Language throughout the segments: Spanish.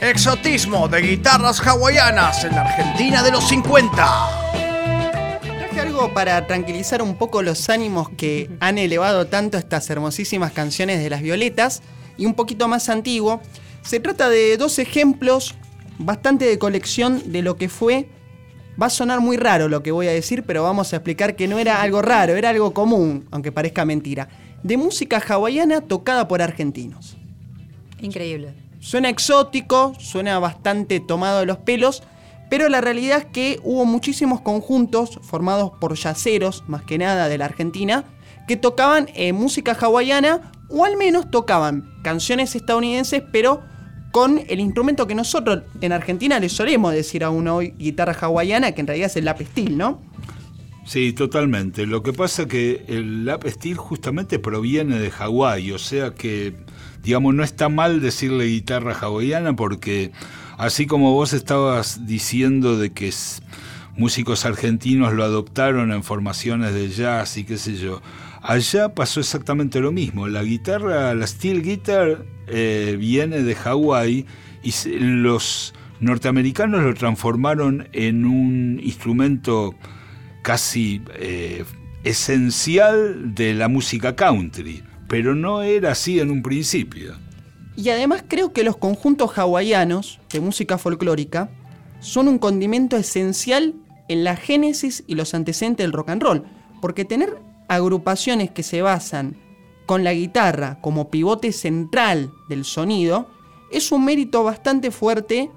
Exotismo de guitarras hawaianas en la Argentina de los 50. Traje algo para tranquilizar un poco los ánimos que han elevado tanto estas hermosísimas canciones de las violetas y un poquito más antiguo. Se trata de dos ejemplos bastante de colección de lo que fue Va a sonar muy raro lo que voy a decir, pero vamos a explicar que no era algo raro, era algo común, aunque parezca mentira. De música hawaiana tocada por argentinos. Increíble. Suena exótico, suena bastante tomado de los pelos, pero la realidad es que hubo muchísimos conjuntos formados por yaceros, más que nada de la Argentina, que tocaban eh, música hawaiana o al menos tocaban canciones estadounidenses, pero con el instrumento que nosotros en Argentina le solemos decir a uno hoy guitarra hawaiana, que en realidad es el lapestil, ¿no? Sí, totalmente. Lo que pasa es que el lapestil justamente proviene de Hawái, o sea que, digamos, no está mal decirle guitarra hawaiana porque así como vos estabas diciendo de que músicos argentinos lo adoptaron en formaciones de jazz y qué sé yo, allá pasó exactamente lo mismo. La guitarra, la steel guitar, eh, viene de Hawái y los norteamericanos lo transformaron en un instrumento casi eh, esencial de la música country, pero no era así en un principio. Y además creo que los conjuntos hawaianos de música folclórica son un condimento esencial en la génesis y los antecedentes del rock and roll, porque tener agrupaciones que se basan con la guitarra como pivote central del sonido, es un mérito bastante fuerte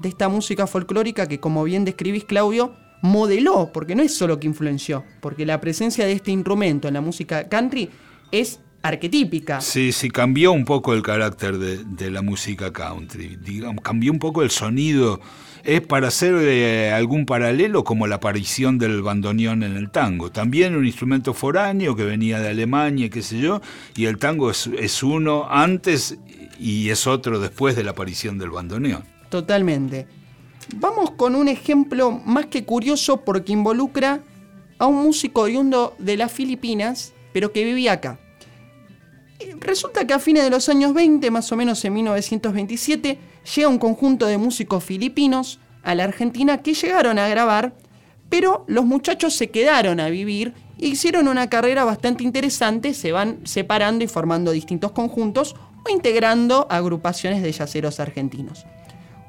de esta música folclórica que, como bien describís, Claudio, modeló, porque no es solo que influenció, porque la presencia de este instrumento en la música country es arquetípica. Sí, sí, cambió un poco el carácter de, de la música country, digamos, cambió un poco el sonido es para hacer eh, algún paralelo como la aparición del bandoneón en el tango. También un instrumento foráneo que venía de Alemania, qué sé yo, y el tango es, uno antes y es otro después de la aparición del bandoneón. Totalmente. Vamos con un ejemplo más que curioso porque involucra a un músico oriundo de las Filipinas, pero que vivía acá. Resulta que a fines de los años 20, más o menos en 1927, llega un conjunto de músicos filipinos a la Argentina que llegaron a grabar, pero los muchachos se quedaron a vivir e hicieron una carrera bastante interesante, se van separando y formando distintos conjuntos o integrando agrupaciones de yaceros argentinos.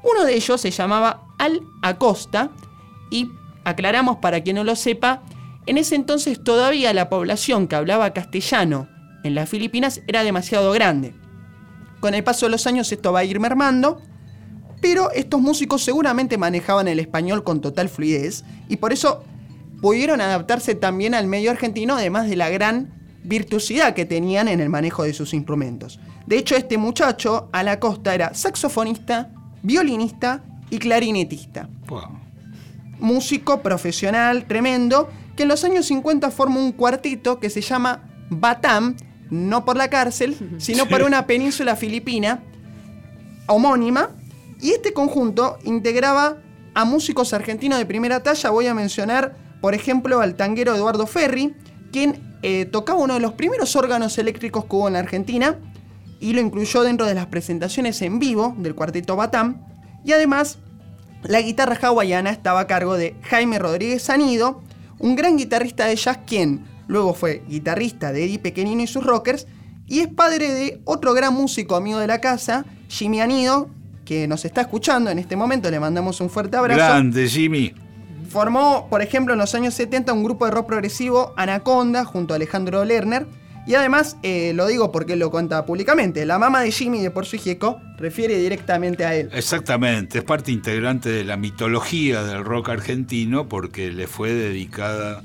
Uno de ellos se llamaba Al Acosta y aclaramos para quien no lo sepa, en ese entonces todavía la población que hablaba castellano en las Filipinas era demasiado grande. Con el paso de los años esto va a ir mermando, pero estos músicos seguramente manejaban el español con total fluidez y por eso pudieron adaptarse también al medio argentino, además de la gran virtuosidad que tenían en el manejo de sus instrumentos. De hecho, este muchacho, a la costa, era saxofonista, violinista y clarinetista. Músico profesional, tremendo, que en los años 50 forma un cuartito que se llama Batam, no por la cárcel, sino por una península filipina homónima. Y este conjunto integraba a músicos argentinos de primera talla. Voy a mencionar, por ejemplo, al tanguero Eduardo Ferri, quien eh, tocaba uno de los primeros órganos eléctricos que hubo en la Argentina y lo incluyó dentro de las presentaciones en vivo del cuarteto Batam. Y además, la guitarra hawaiana estaba a cargo de Jaime Rodríguez Sanido, un gran guitarrista de jazz quien luego fue guitarrista de Eddie Pequenino y sus Rockers, y es padre de otro gran músico amigo de la casa, Jimmy Anido, que nos está escuchando en este momento, le mandamos un fuerte abrazo. Grande, Jimmy. Formó, por ejemplo, en los años 70 un grupo de rock progresivo, Anaconda, junto a Alejandro Lerner. Y además, eh, lo digo porque lo cuenta públicamente, la mamá de Jimmy de Por su Hijieco refiere directamente a él. Exactamente, es parte integrante de la mitología del rock argentino porque le fue dedicada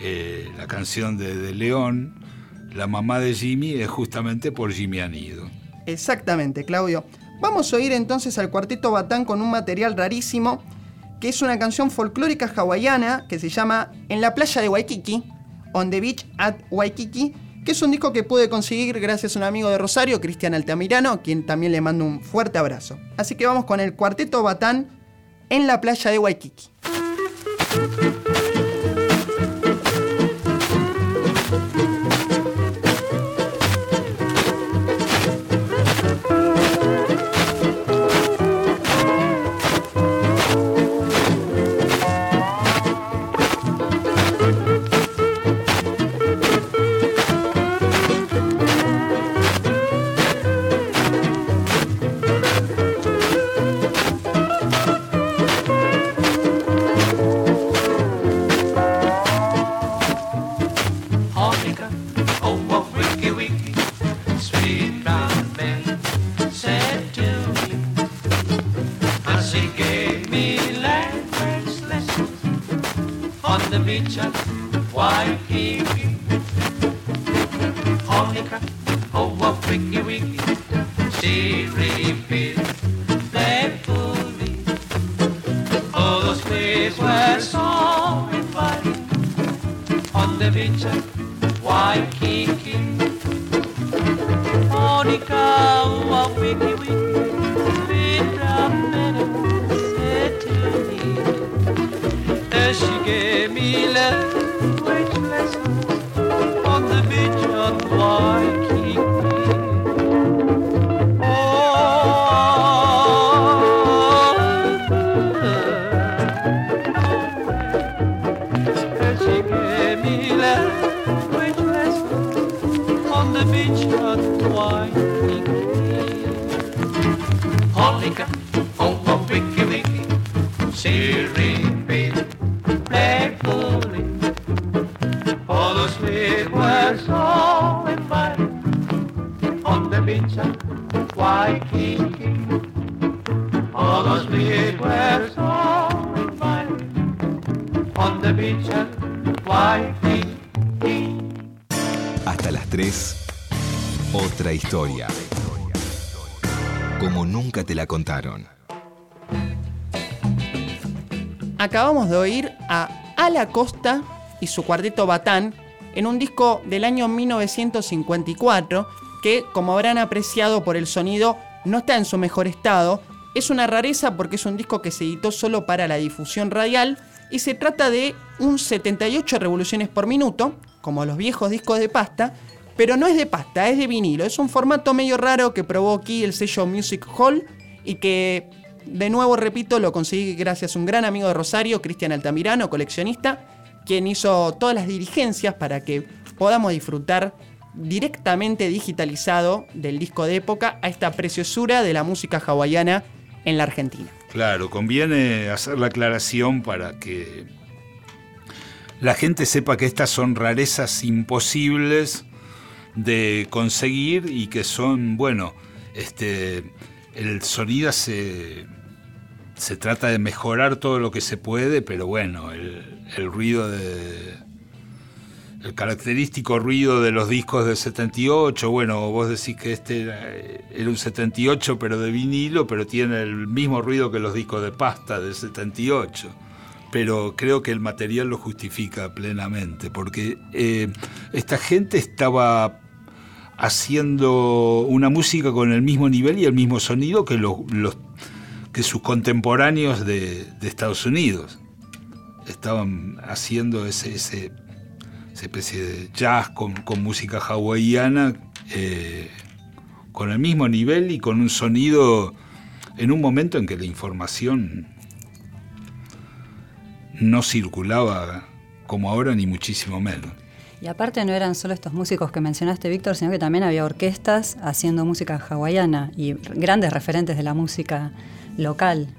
eh, la canción de, León, la mamá de Jimmy, es justamente por Jimmy Anido. Exactamente, Claudio. Vamos a oír entonces al cuarteto Batán con un material rarísimo, que es una canción folclórica hawaiana que se llama En la playa de Waikiki, On the Beach at Waikiki, que es un disco que pude conseguir gracias a un amigo de Rosario, Cristian Altamirano, quien también le mando un fuerte abrazo. Así que vamos con el cuarteto Batán en la playa de Waikiki. Monica, oh, a wiki wiki, she repeats playfully. Oh, those days were so inviting. On the beach at Waikiki. Monica, oh, a wiki, with a minute said to me, as she gave me language Waikiki. All those words so on the beach at Waikiki. Hasta las 3, otra historia. Como nunca te la contaron. Acabamos de oír a Ala Costa y su cuarteto Batán en un disco del año 1954 que, como habrán apreciado por el sonido, no está en su mejor estado. Es una rareza porque es un disco que se editó solo para la difusión radial y se trata de un 78 revoluciones por minuto, como los viejos discos de pasta, pero no es de pasta, es de vinilo. Es un formato medio raro que probó aquí el sello Music Hall y que, de nuevo repito, lo conseguí gracias a un gran amigo de Rosario, Cristian Altamirano, coleccionista, quien hizo todas las dirigencias para que podamos disfrutar directamente digitalizado del disco de época a esta preciosura de la música hawaiana en la Argentina. Claro, conviene hacer la aclaración para que la gente sepa que estas son rarezas imposibles de conseguir y que son, bueno, este, el sonido se, se trata de mejorar todo lo que se puede, pero bueno, el, el ruido de... El característico ruido de los discos del 78, bueno, vos decís que este era, era un 78 pero de vinilo, pero tiene el mismo ruido que los discos de pasta del 78 pero creo que el material lo justifica plenamente, porque eh, esta gente estaba haciendo una música con el mismo nivel y el mismo sonido que, los, los- que sus contemporáneos de, Estados Unidos. Estaban haciendo ese- esa especie de jazz con, con música hawaiana, eh, con el mismo nivel y con un sonido en un momento en que la información no circulaba como ahora ni muchísimo menos. Y aparte no eran solo estos músicos que mencionaste, Víctor, sino que también había orquestas haciendo música hawaiana y grandes referentes de la música local.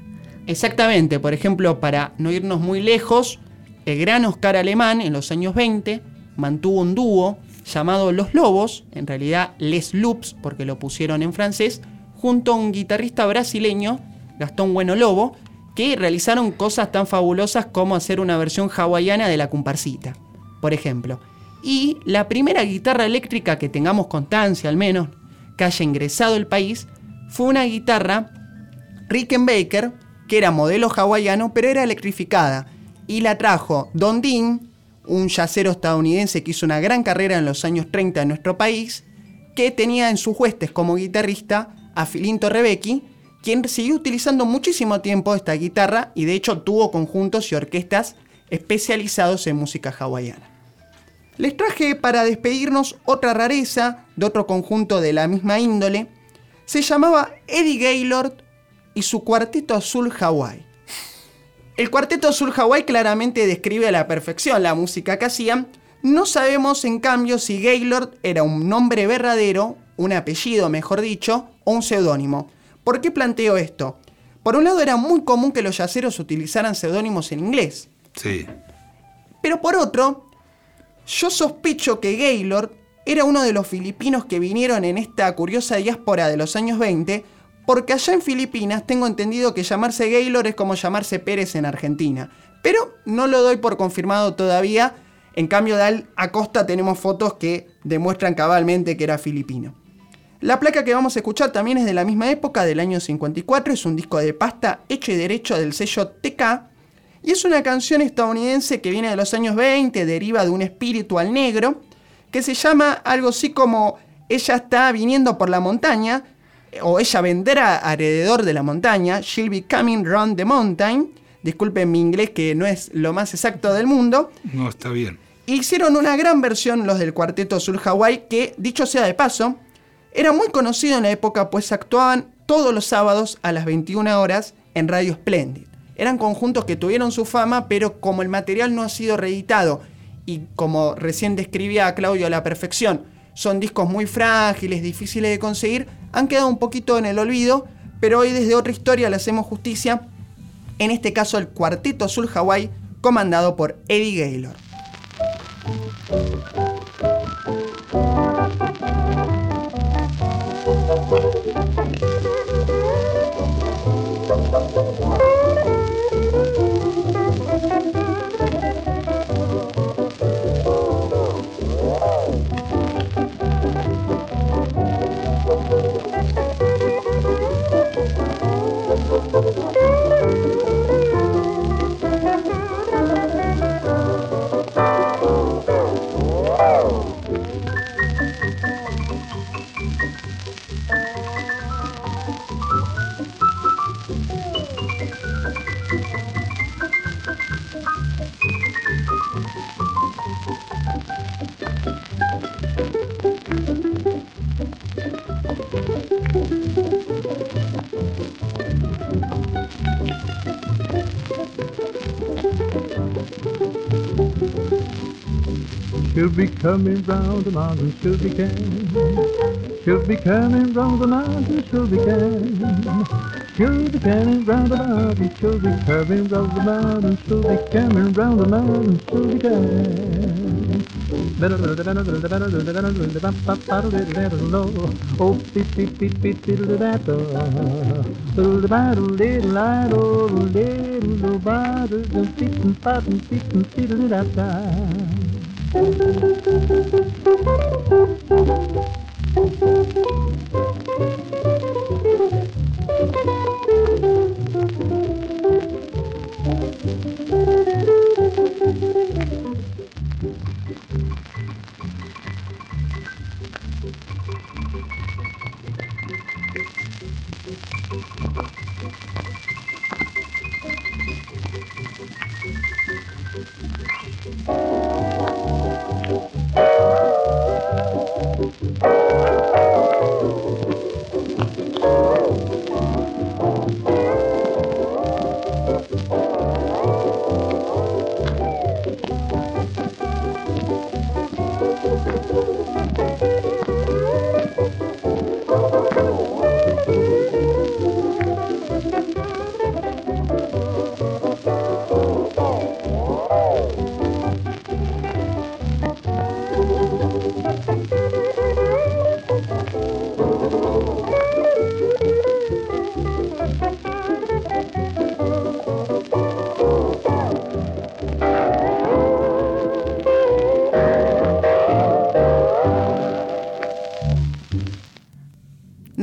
Exactamente, por ejemplo, para no irnos muy lejos, el gran Oscar Alemán en los años 20 mantuvo un dúo llamado Los Lobos, en realidad Les Loops porque lo pusieron en francés, junto a un guitarrista brasileño, Gastón Bueno Lobo, que realizaron cosas tan fabulosas como hacer una versión hawaiana de la comparsita, por ejemplo. Y la primera guitarra eléctrica que tengamos constancia al menos, que haya ingresado al país, fue una guitarra Rickenbacker, que era modelo hawaiano, pero era electrificada. Y la trajo Don Dean, un yacero estadounidense que hizo una gran carrera en los años 30 en nuestro país, que tenía en sus huestes como guitarrista a Filinto Rebecki, quien siguió utilizando muchísimo tiempo esta guitarra y de hecho tuvo conjuntos y orquestas especializados en música hawaiana. Les traje para despedirnos otra rareza de otro conjunto de la misma índole. Se llamaba Eddie Gaylord y su Cuarteto Azul Hawái. El Cuarteto Azul Hawái claramente describe a la perfección la música que hacían. No sabemos, en cambio, si Gaylord era un nombre verdadero, un apellido, mejor dicho, o un seudónimo. ¿Por qué planteo esto? Por un lado, era muy común que los yaceros utilizaran seudónimos en inglés. Sí. Pero por otro, yo sospecho que Gaylord era uno de los filipinos que vinieron en esta curiosa diáspora de los años 20 porque allá en Filipinas tengo entendido que llamarse Gaylor es como llamarse Pérez en Argentina. Pero no lo doy por confirmado todavía. En cambio, de Al Acosta tenemos fotos que demuestran cabalmente que era filipino. La placa que vamos a escuchar también es de la misma época, del año 54. Es un disco de pasta hecho y derecho del sello TK. Y es una canción estadounidense que viene de los años 20, deriva de un espíritu al negro, que se llama algo así como Ella está viniendo por la montaña, o ella vendrá alrededor de la montaña, She'll be coming round the mountain. Disculpen mi inglés que no es lo más exacto del mundo. No, está bien. Hicieron una gran versión los del Cuarteto Azul Hawaii que, dicho sea de paso, era muy conocido en la época pues actuaban todos los sábados a las 21 horas en Radio Splendid. Eran conjuntos que tuvieron su fama, pero como el material no ha sido reeditado y como recién describía Claudio a la perfección, son discos muy frágiles, difíciles de conseguir, han quedado un poquito en el olvido, pero hoy desde otra historia le hacemos justicia, en este caso el Cuarteto Azul Hawaii, comandado por Eddie Gaylor. She'll be coming round the mountain, she'll be coming. She'll be coming round the mountain, she'll be coming. She'll be coming round the mountain, she'll be coming round the mountain, she'll be coming round the mountain, she'll be coming. Oh, beep, beep, beep, beep, diddle. Diddle da diddle diddle da do, diddle da diddle beep and pop and beep and diddle Thank you.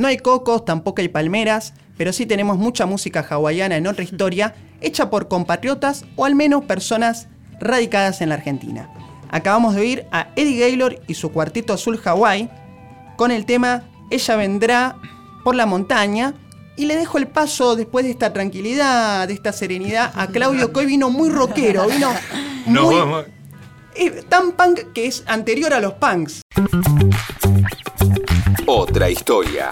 No hay cocos, tampoco hay palmeras, pero sí tenemos mucha música hawaiana en otra historia, hecha por compatriotas o al menos personas radicadas en la Argentina. Acabamos de oír a Eddie Gaylor y su cuarteto azul Hawaii con el tema Ella vendrá por la montaña. Y le dejo el paso después de esta tranquilidad, de esta serenidad, a Claudio, que hoy vino muy rockero, vino muy, vamos. eh, tan punk que es anterior a los punks. Otra historia.